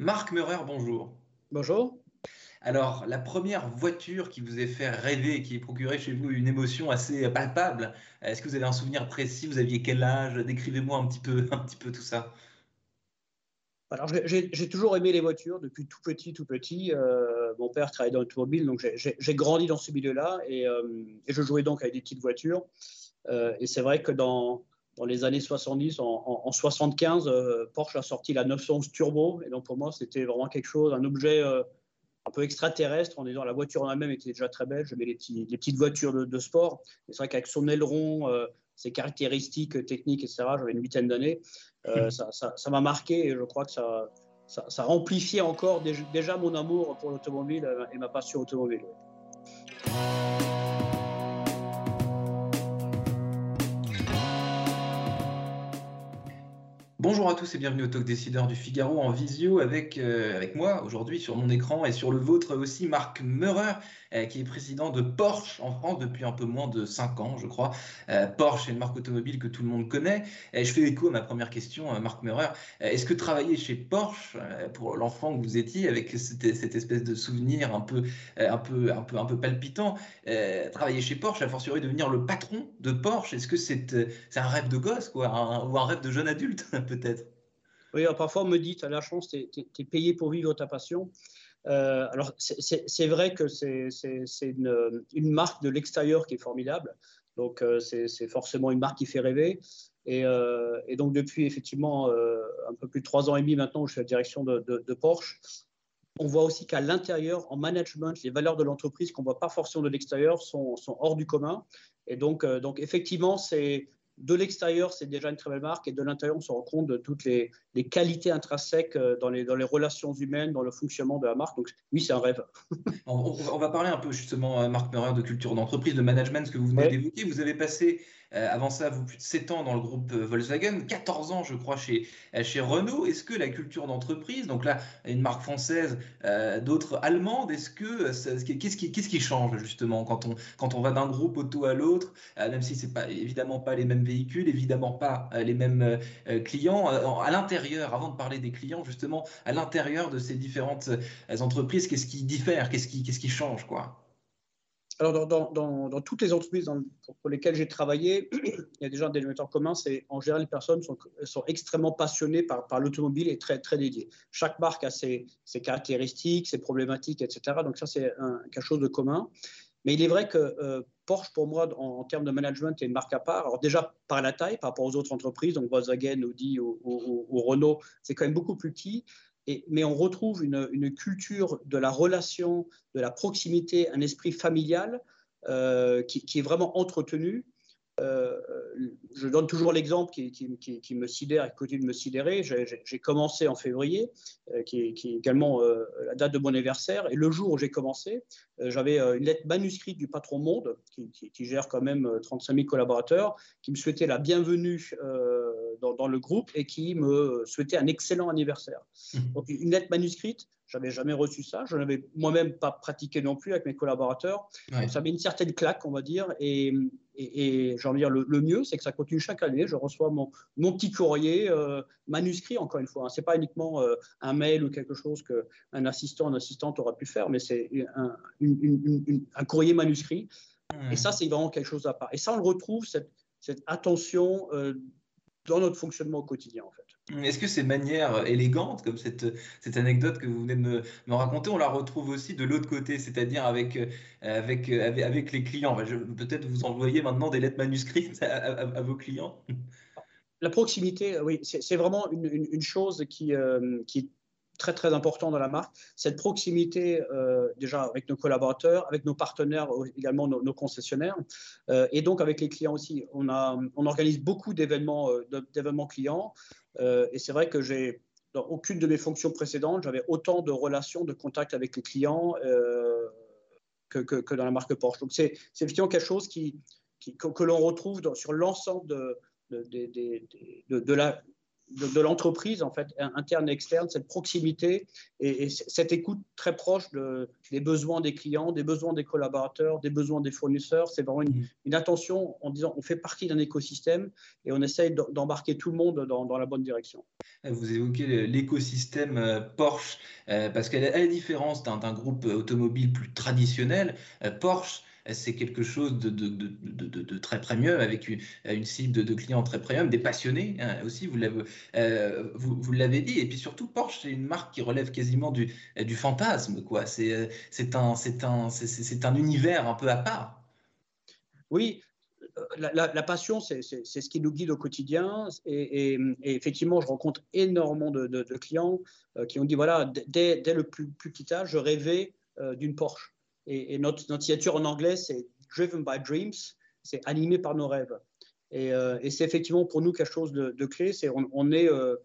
Marc Meurer, bonjour. Bonjour. Alors, la première voiture qui vous a fait rêver, qui a procuré chez vous une émotion assez palpable, est-ce que vous avez un souvenir précis? Vous aviez quel âge? Décrivez-moi un petit peu, un petit peu tout ça. Alors, j'ai toujours aimé les voitures depuis tout petit, tout petit. Euh, mon père travaillait dans l'automobile, donc j'ai grandi dans ce milieu-là euh, et, je jouais donc avec des petites voitures. Euh, et c'est vrai que dans, dans les années 70, en, en, 75, euh, Porsche a sorti la 911 Turbo. Et donc pour moi, c'était vraiment quelque chose, un objet euh, un peu extraterrestre en disant la voiture en elle-même était déjà très belle. Je mets les, les petites voitures de, sport. C'est vrai qu'avec son aileron, euh, ses caractéristiques techniques, etc., j'avais une huitaine d'années. Hmm. ça m'a marqué et je crois que ça, ça, ça amplifiait encore déjà mon amour pour l'automobile et ma passion automobile. Bonjour à tous et bienvenue au Talk Décideur du Figaro en visio avec, euh, avec moi aujourd'hui sur mon écran et sur le vôtre aussi Marc Meurer euh, qui est président de Porsche en France depuis un peu moins de 5 ans je crois. Euh, Porsche est une marque automobile que tout le monde connaît. Je fais écho à ma première question Marc Meurer. Est-ce que travailler chez Porsche pour l'enfant que vous étiez avec cette, espèce de souvenir un peu, un peu, un peu, un peu palpitant, travailler chez Porsche, a fortiori devenir le patron de Porsche, est-ce que c'est un rêve de gosse quoi, ou un rêve de jeune adulte Oui, parfois on me dit, tu as la chance, tu es, payé pour vivre ta passion. Euh, alors, c'est vrai que c'est une, une, marque de l'extérieur qui est formidable. Donc, euh, c'est forcément une marque qui fait rêver. Et, euh, donc, depuis effectivement un peu plus de trois ans et demi maintenant, je suis à la direction de, Porsche, on voit aussi qu'à l'intérieur, en management, les valeurs de l'entreprise qu'on ne voit pas forcément de l'extérieur sont, hors du commun. Et donc effectivement, c'est de l'extérieur, c'est déjà une très belle marque, et de l'intérieur, on se rend compte de toutes les, qualités intrinsèques euh, dans les, dans les, relations humaines, dans le fonctionnement de la marque. Donc oui, c'est un rêve. on, va parler un peu justement, euh, Marc Meurer, de culture d'entreprise, de management, ce que vous venez d'évoquer. Vous avez passé euh, avant ça, vous plus de 7 ans dans le groupe euh, Volkswagen, 14 ans, je crois, chez, euh, chez Renault. Est-ce que la culture d'entreprise, donc là, une marque française, d'autres allemandes, est-ce que qu'est-ce qui, qu'est-ce qui change justement quand on, quand on va d'un groupe auto à l'autre, même si c'est pas évidemment pas les mêmes véhicules, évidemment pas les mêmes clients, à l'intérieur, avant de parler des clients, justement, à l'intérieur de ces différentes entreprises, qu'est-ce qui diffère, qu'est-ce qui, qu'est-ce qui change, quoi? Alors, dans, toutes les entreprises pour, lesquelles j'ai travaillé, il y a déjà un dénominateur commun, c'est en général les personnes sont, extrêmement passionnées par, par l'automobile et très, très dédiées. Chaque marque a ses, caractéristiques, ses problématiques, etc. Donc ça, c'est quelque chose de commun. Mais il est vrai que euh, Porsche, pour moi, en, termes de management, est une marque à part. Alors déjà, par la taille, par rapport aux autres entreprises, donc Volkswagen, Audi ou, ou Renault, c'est quand même beaucoup plus petit mais on retrouve une, culture de la relation, de la proximité, un esprit familial euh, qui, est vraiment entretenu euh, je donne toujours l'exemple qui, me sidère et qui continue de me sidérer. J'ai commencé en février, euh, qui, est, également la date de mon anniversaire. Et le jour où j'ai commencé, j'avais une lettre manuscrite du patron Monde, qui, gère quand même 35 000 collaborateurs, qui me souhaitait la bienvenue dans, le groupe et qui me souhaitait un excellent anniversaire. Donc, une lettre manuscrite, j'avais jamais reçu ça. Je n'avais moi-même pas pratiqué non plus avec mes collaborateurs. ça met une certaine claque, on va dire. Et, et, j'ai envie de dire, le, mieux, c'est que ça continue chaque année. Je reçois mon, mon petit courrier euh, manuscrit, encore une fois. Hein. Ce n'est pas uniquement euh, un mail ou quelque chose qu'un assistant, une assistante aura pu faire, mais c'est un, un, courrier manuscrit. Et ça, c'est vraiment quelque chose à part. Et ça, on le retrouve, cette, cette attention euh, dans notre fonctionnement au quotidien, en fait. Est-ce que ces manières élégantes, comme cette, cette anecdote que vous venez de me, me raconter, on la retrouve aussi de l'autre côté, c'est-à-dire avec, avec, avec, les clients? Peut-être vous envoyez maintenant des lettres manuscrites à, vos clients? La proximité, oui, c'est vraiment une, une, chose qui, euh, qui très très important dans la marque, cette proximité euh, déjà avec nos collaborateurs, avec nos partenaires, également nos, concessionnaires, euh, et donc avec les clients aussi. On, a, on organise beaucoup d'événements euh, d'événements clients, et c'est vrai que j'ai dans aucune de mes fonctions précédentes, j'avais autant de relations, de contacts avec les clients que, que, dans la marque Porsche. Donc c'est effectivement quelque chose qui, qui que, l'on retrouve sur l'ensemble de, de, de, de, la de, l'entreprise, en fait, interne et externe, cette proximité et, cette écoute très proche de, des besoins des clients, des besoins des collaborateurs, des besoins des fournisseurs. C'est vraiment une, mmh. attention en disant on fait partie d'un écosystème et on essaye d'embarquer tout le monde dans, la bonne direction. Vous évoquez l'écosystème euh, Porsche, euh, parce qu'à la différence d'un groupe automobile plus traditionnel, euh, Porsche c'est quelque chose de, très premium, avec une, cible de, clients très premium, des passionnés hein, aussi, vous l'avez euh, vous, dit. Et puis surtout, Porsche, c'est une marque qui relève quasiment du, fantasme. quoi. C'est un, un, un univers un peu à part. Oui, la, la, passion, c'est ce qui nous guide au quotidien. Et, effectivement, je rencontre énormément de, clients euh, qui ont dit voilà, dès, le plus, petit âge, je rêvais euh, d'une Porsche. Et, notre, signature en anglais, c'est Driven by Dreams, c'est animé par nos rêves. Et, euh, c'est effectivement pour nous quelque chose de, clé. C'est on, est, euh,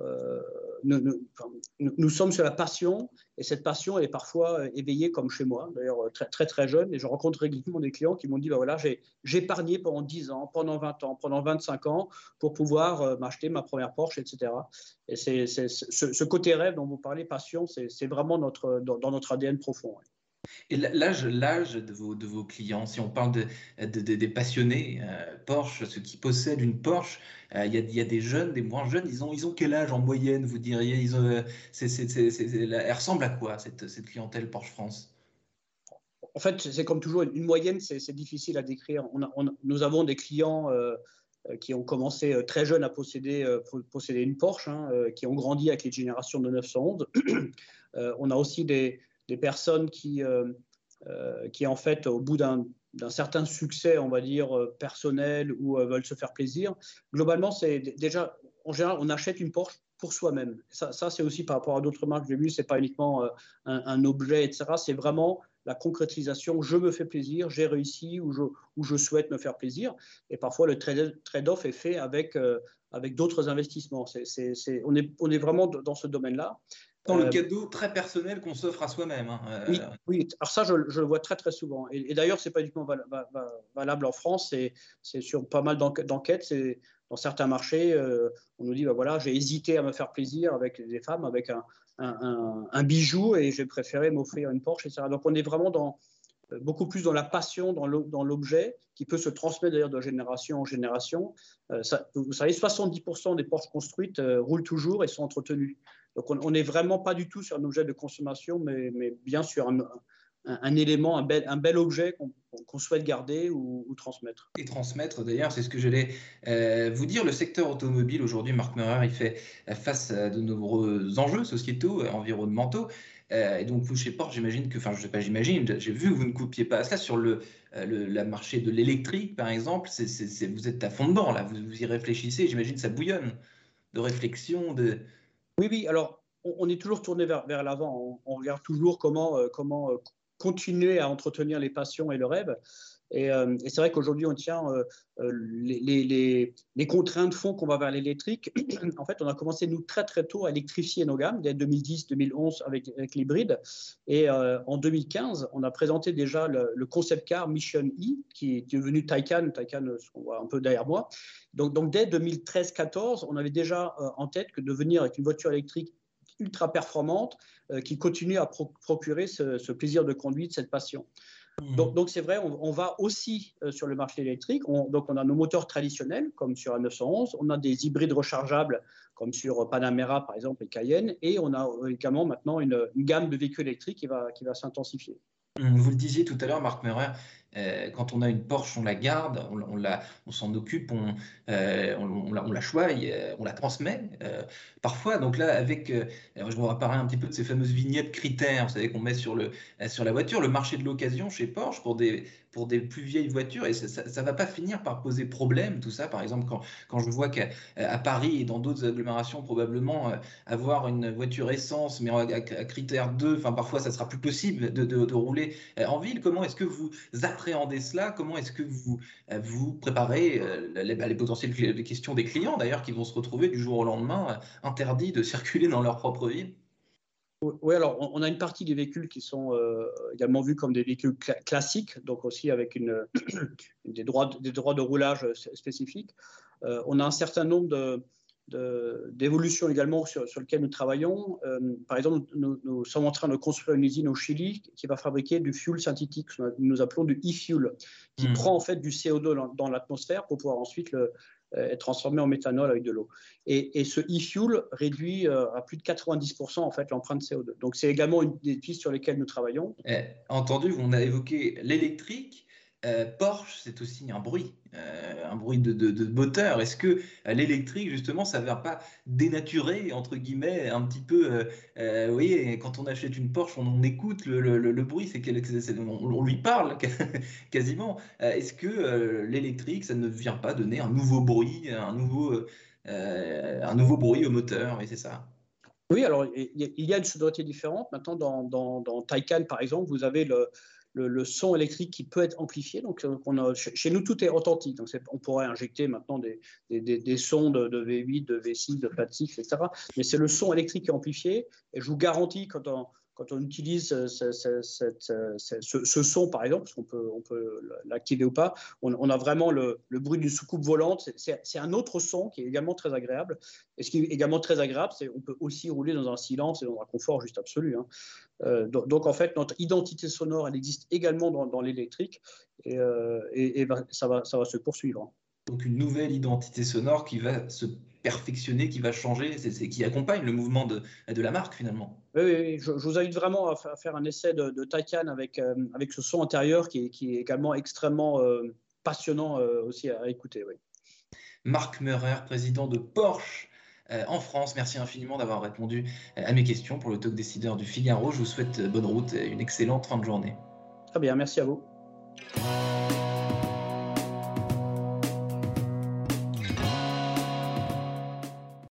euh, nous, sommes sur la passion, et cette passion est parfois éveillée comme chez moi, d'ailleurs très, très, jeune. Et je rencontre régulièrement des clients qui m'ont dit bah voilà, j'ai épargné pendant 10 ans, pendant 20 ans, pendant 25 ans pour pouvoir m'acheter ma première Porsche, etc. Et c'est ce, côté rêve dont vous parlez, passion, c'est vraiment dans, notre ADN profond. Et l'âge, de vos, clients, si on parle de, des passionnés euh, Porsche, ceux qui possèdent une Porsche, euh, il y, a des jeunes, des moins jeunes, ils ont, ils ont quel âge en moyenne, vous diriez? Ils ont, euh, Elle ressemble à quoi, cette, clientèle Porsche France? En fait, c'est comme toujours, une moyenne, c'est difficile à décrire. Nous avons des clients qui ont commencé très jeunes à posséder, posséder une Porsche, hein, qui ont grandi avec les générations de 911. on a aussi des des personnes qui, euh, euh, qui, en fait, au bout d'un certain succès, on va dire, euh, personnel ou veulent se faire plaisir, globalement, c'est déjà, en général, on achète une Porsche pour soi-même. Ça, c'est aussi par rapport à d'autres marques que j'ai vues, ce n'est pas uniquement un, objet, etc. C'est vraiment la concrétisation, je me fais plaisir, j'ai réussi ou je, ou je souhaite me faire plaisir. Et parfois, le trade-off est fait avec, avec d'autres investissements. on, est, on est vraiment dans ce domaine-là. Dans le euh, cadeau très personnel qu'on s'offre à soi-même. Hein, euh. Oui, oui, alors ça, je, le vois très très souvent. Et, d'ailleurs, ce n'est pas uniquement valable en France, c'est sur pas mal d'enquêtes. C'est dans certains marchés, euh, on nous dit, bah, voilà, j'ai hésité à me faire plaisir avec des femmes, avec un, un, bijou, et j'ai préféré m'offrir une Porsche, etc. Donc on est vraiment dans, beaucoup plus dans la passion, dans l'objet, qui peut se transmettre d'ailleurs de génération en génération. Ça, vous savez, 70% des Porsches construites roulent toujours et sont entretenues. Donc on n'est vraiment pas du tout sur un objet de consommation, mais, bien sur un, élément, un bel, objet qu'on souhaite garder ou, transmettre. Et transmettre, d'ailleurs, c'est ce que j'allais euh, vous dire. Le secteur automobile, aujourd'hui, Marc Meurer, il fait face à de nombreux enjeux sociétaux, environnementaux. Euh, et donc, vous, chez Porsche, j'imagine que, enfin, je sais pas, j'imagine, j'ai vu que vous ne coupiez pas à cela sur le, euh, marché de l'électrique, par exemple. vous êtes à fond dedans, là, vous, vous y réfléchissez, j'imagine ça bouillonne de réflexion, de, oui, oui, alors on, est toujours tourné vers, vers l'avant. On, regarde toujours comment, euh, comment euh, continuer à entretenir les passions et le rêve. Et, euh, c'est vrai qu'aujourd'hui, on tient les, les, les, contraintes font qu'on va vers l'électrique. en fait, on a commencé, nous, très très tôt à électrifier nos gammes, dès 2010-2011 avec, avec l'hybride. Et en 2015, on a présenté déjà le, concept car Mission E, qui est devenu Taycan, Taycan, on voit un peu derrière moi, donc, dès 2013-14, on avait déjà euh, en tête que de venir avec une voiture électrique ultra performante euh, qui continue à procurer ce, plaisir de conduite, cette passion. Mmh. Donc, donc c'est vrai, on, va aussi euh, sur le marché électrique. donc on a nos moteurs traditionnels comme sur la 911, on a des hybrides rechargeables comme sur Panamera par exemple et Cayenne, et on a également maintenant une, gamme de véhicules électriques qui va, qui va s'intensifier. Mmh, vous le disiez tout à l'heure, Marc Meurer, euh, quand on a une Porsche, on la garde, on, la, on s'en occupe, on, euh, on, la, on, choisit, euh, on la transmet. parfois, donc là, avec, je me rappelle un petit peu de ces fameuses vignettes critères, vous savez, qu'on met sur, le, sur la voiture, le marché de l'occasion chez Porsche pour des, pour des plus vieilles voitures, et ça ne va pas finir par poser problème, tout ça. Par exemple, quand, quand je vois qu'à Paris et dans d'autres agglomérations, probablement, avoir une voiture essence, mais à, critère 2, enfin, parfois, ça sera plus possible de, de, de rouler en ville. Comment est-ce que vous appréhendez cela? Comment est-ce que vous, euh, vous préparez euh, les, bah, les potentielles questions des clients, d'ailleurs, qui vont se retrouver du jour au lendemain euh, interdits de circuler dans leur propre ville oui, alors on a une partie des véhicules qui sont également vus comme des véhicules classiques, donc aussi avec des, droits, des droits de roulage spécifiques. on a un certain nombre de, d'évolution également sur, sur, lequel nous travaillons. Euh, par exemple, nous, sommes en train de construire une usine au Chili qui va fabriquer du fuel synthétique, ce que nous appelons du e-fuel, qui hmm. prend en fait du CO2 dans, l'atmosphère pour pouvoir ensuite le, euh, être transformé en méthanol avec de l'eau. Et, ce e-fuel réduit euh, à plus de 90% en fait l'empreinte CO2. Donc c'est également une des pistes sur lesquelles nous travaillons. Eh, entendu, on a évoqué l'électrique. Euh, Porsche, c'est aussi un bruit, euh, un bruit de, moteur. Est-ce que euh, l'électrique, justement, ça ne vient pas dénaturer, entre guillemets, un petit peu Vous voyez, quand on achète une Porsche, on, écoute le, bruit, c'est on, lui parle quasiment. Est-ce que l'électrique, ça ne vient pas donner un nouveau bruit, un nouveau, un nouveau bruit au moteur Et c'est ça. Oui, alors il y a une sonorité différente. Maintenant, dans, dans, dans Taycan, par exemple, vous avez le, le, son électrique qui peut être amplifié. Donc, euh, on a, chez nous, tout est authentique. Donc, on pourrait injecter maintenant des, des, sons de, V8, de V6, de PAT6, etc. Mais c'est le son électrique qui est amplifié. Et je vous garantis, quand on, quand on utilise euh, ce, son, par exemple, on peut l'activer ou pas, on, a vraiment le, bruit d'une soucoupe volante. C'est un autre son qui est également très agréable. Et ce qui est également très agréable, c'est qu'on peut aussi rouler dans un silence et dans un confort juste absolu. Hein. Euh, donc, en fait, notre identité sonore, elle existe également dans, l'électrique et, euh, ça, va, ça va se poursuivre. Donc une nouvelle identité sonore qui va se perfectionner, qui va changer, c'est, qui accompagne le mouvement de, de la marque finalement. Oui, je, vous invite vraiment à, faire un essai de, de Taycan avec, euh, avec ce son intérieur qui est, qui est également extrêmement euh, passionnant euh, aussi à, écouter. Oui. Marc Meurer, président de Porsche en France, merci infiniment d'avoir répondu à mes questions pour le talk décideur du Figaro. Je vous souhaite bonne route et une excellente fin de journée. Très bien, merci à vous.